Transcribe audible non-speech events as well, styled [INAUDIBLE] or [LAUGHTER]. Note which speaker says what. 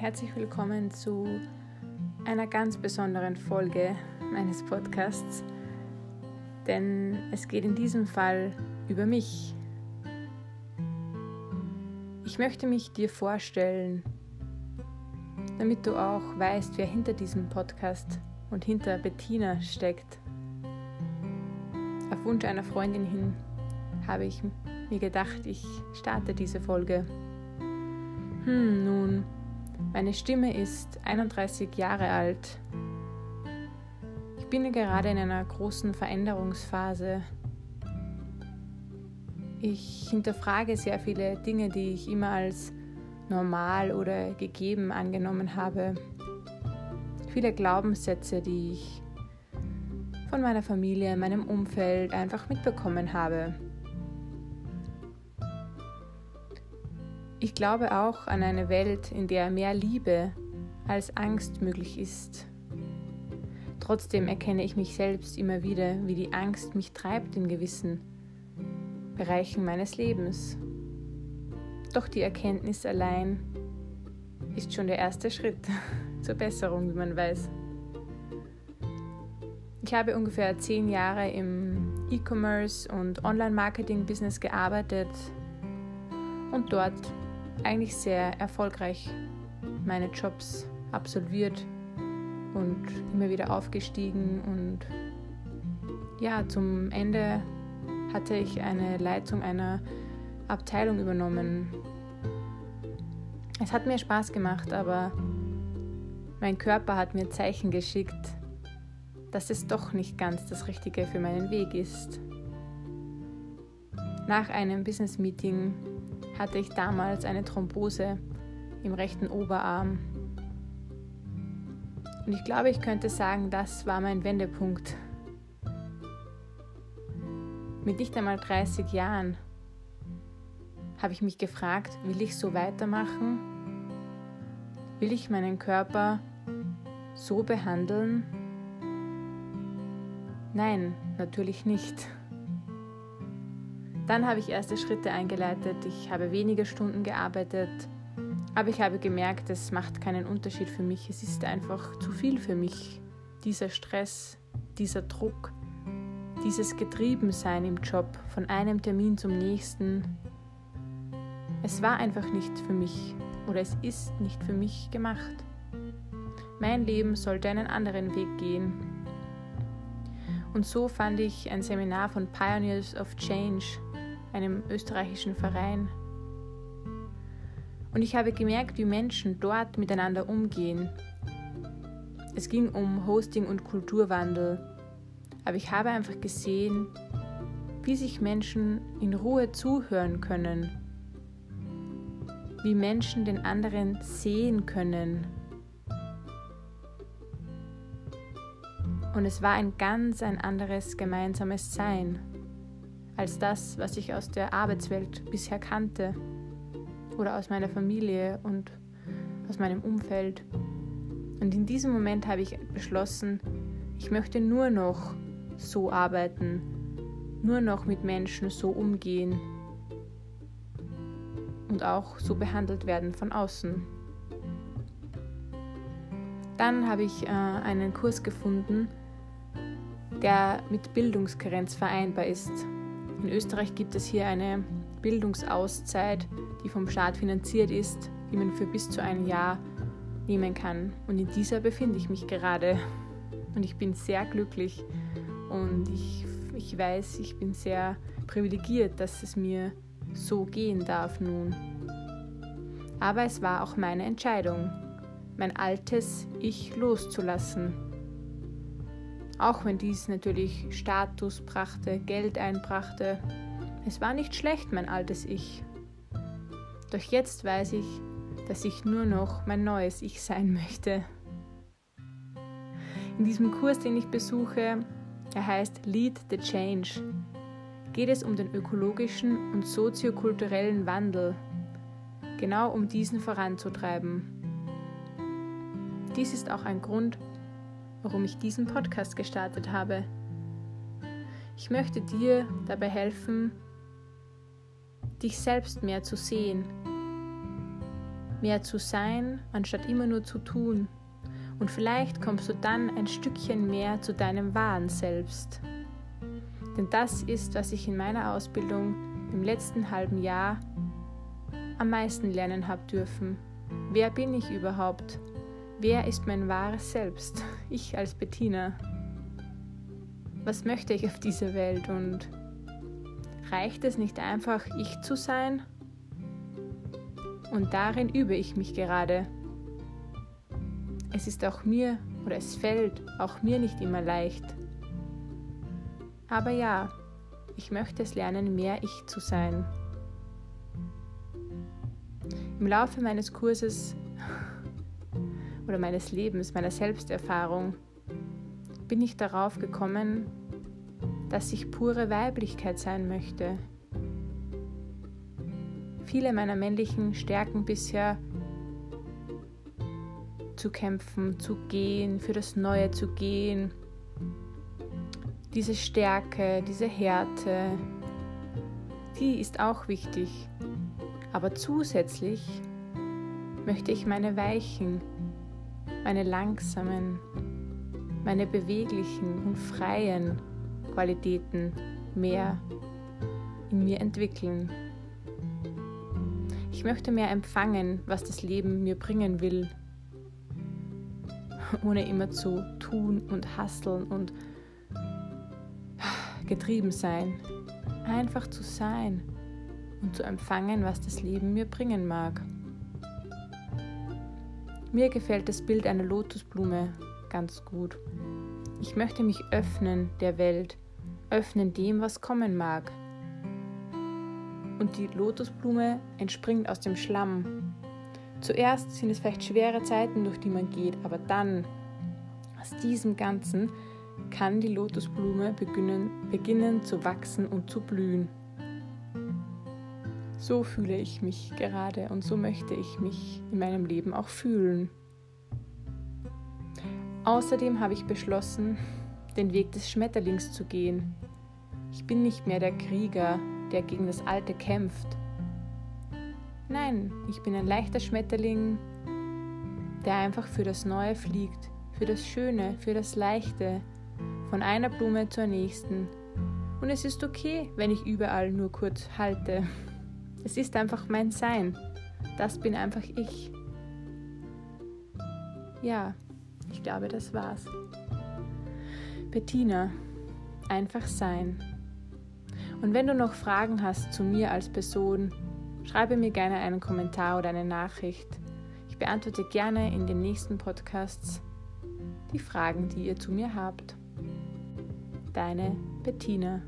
Speaker 1: herzlich willkommen zu einer ganz besonderen Folge meines Podcasts, denn es geht in diesem Fall über mich. Ich möchte mich dir vorstellen, damit du auch weißt, wer hinter diesem Podcast und hinter Bettina steckt. Auf Wunsch einer Freundin hin habe ich mir gedacht, ich starte diese Folge. Hm, nun, meine Stimme ist 31 Jahre alt. Ich bin gerade in einer großen Veränderungsphase. Ich hinterfrage sehr viele Dinge, die ich immer als normal oder gegeben angenommen habe. Viele Glaubenssätze, die ich von meiner Familie, meinem Umfeld einfach mitbekommen habe. Ich glaube auch an eine Welt, in der mehr Liebe als Angst möglich ist. Trotzdem erkenne ich mich selbst immer wieder, wie die Angst mich treibt in gewissen Bereichen meines Lebens. Doch die Erkenntnis allein ist schon der erste Schritt [LAUGHS] zur Besserung, wie man weiß. Ich habe ungefähr zehn Jahre im E-Commerce und Online-Marketing-Business gearbeitet und dort eigentlich sehr erfolgreich meine Jobs absolviert und immer wieder aufgestiegen und ja, zum Ende hatte ich eine Leitung einer Abteilung übernommen. Es hat mir Spaß gemacht, aber mein Körper hat mir Zeichen geschickt, dass es doch nicht ganz das Richtige für meinen Weg ist. Nach einem Business Meeting hatte ich damals eine Thrombose im rechten Oberarm. Und ich glaube, ich könnte sagen, das war mein Wendepunkt. Mit nicht einmal 30 Jahren habe ich mich gefragt, will ich so weitermachen? Will ich meinen Körper so behandeln? Nein, natürlich nicht. Dann habe ich erste Schritte eingeleitet. Ich habe weniger Stunden gearbeitet. Aber ich habe gemerkt, es macht keinen Unterschied für mich. Es ist einfach zu viel für mich. Dieser Stress, dieser Druck, dieses Getriebensein im Job, von einem Termin zum nächsten. Es war einfach nicht für mich oder es ist nicht für mich gemacht. Mein Leben sollte einen anderen Weg gehen. Und so fand ich ein Seminar von Pioneers of Change einem österreichischen Verein. Und ich habe gemerkt, wie Menschen dort miteinander umgehen. Es ging um Hosting und Kulturwandel, aber ich habe einfach gesehen, wie sich Menschen in Ruhe zuhören können, wie Menschen den anderen sehen können. Und es war ein ganz ein anderes gemeinsames Sein als das, was ich aus der Arbeitswelt bisher kannte oder aus meiner Familie und aus meinem Umfeld. Und in diesem Moment habe ich beschlossen, ich möchte nur noch so arbeiten, nur noch mit Menschen so umgehen und auch so behandelt werden von außen. Dann habe ich äh, einen Kurs gefunden, der mit Bildungskarenz vereinbar ist. In Österreich gibt es hier eine Bildungsauszeit, die vom Staat finanziert ist, die man für bis zu ein Jahr nehmen kann. Und in dieser befinde ich mich gerade. Und ich bin sehr glücklich und ich, ich weiß, ich bin sehr privilegiert, dass es mir so gehen darf nun. Aber es war auch meine Entscheidung, mein altes Ich loszulassen auch wenn dies natürlich Status brachte, Geld einbrachte. Es war nicht schlecht, mein altes Ich. Doch jetzt weiß ich, dass ich nur noch mein neues Ich sein möchte. In diesem Kurs, den ich besuche, er heißt Lead the Change, geht es um den ökologischen und soziokulturellen Wandel, genau um diesen voranzutreiben. Dies ist auch ein Grund, warum ich diesen Podcast gestartet habe. Ich möchte dir dabei helfen, dich selbst mehr zu sehen, mehr zu sein, anstatt immer nur zu tun. Und vielleicht kommst du dann ein Stückchen mehr zu deinem wahren Selbst. Denn das ist, was ich in meiner Ausbildung im letzten halben Jahr am meisten lernen habe dürfen. Wer bin ich überhaupt? Wer ist mein wahres Selbst? Ich als Bettina. Was möchte ich auf dieser Welt und reicht es nicht einfach, ich zu sein? Und darin übe ich mich gerade. Es ist auch mir oder es fällt auch mir nicht immer leicht. Aber ja, ich möchte es lernen, mehr ich zu sein. Im Laufe meines Kurses oder meines Lebens, meiner Selbsterfahrung, bin ich darauf gekommen, dass ich pure Weiblichkeit sein möchte. Viele meiner männlichen Stärken bisher zu kämpfen, zu gehen, für das Neue zu gehen, diese Stärke, diese Härte, die ist auch wichtig. Aber zusätzlich möchte ich meine weichen, meine langsamen, meine beweglichen und freien Qualitäten mehr in mir entwickeln. Ich möchte mehr empfangen, was das Leben mir bringen will, ohne immer zu tun und hasseln und getrieben sein. Einfach zu sein und zu empfangen, was das Leben mir bringen mag. Mir gefällt das Bild einer Lotusblume ganz gut. Ich möchte mich öffnen der Welt, öffnen dem, was kommen mag. Und die Lotusblume entspringt aus dem Schlamm. Zuerst sind es vielleicht schwere Zeiten, durch die man geht, aber dann, aus diesem Ganzen, kann die Lotusblume beginnen, beginnen zu wachsen und zu blühen. So fühle ich mich gerade und so möchte ich mich in meinem Leben auch fühlen. Außerdem habe ich beschlossen, den Weg des Schmetterlings zu gehen. Ich bin nicht mehr der Krieger, der gegen das Alte kämpft. Nein, ich bin ein leichter Schmetterling, der einfach für das Neue fliegt, für das Schöne, für das Leichte, von einer Blume zur nächsten. Und es ist okay, wenn ich überall nur kurz halte. Es ist einfach mein Sein. Das bin einfach ich. Ja, ich glaube, das war's. Bettina, einfach sein. Und wenn du noch Fragen hast zu mir als Person, schreibe mir gerne einen Kommentar oder eine Nachricht. Ich beantworte gerne in den nächsten Podcasts die Fragen, die ihr zu mir habt. Deine Bettina.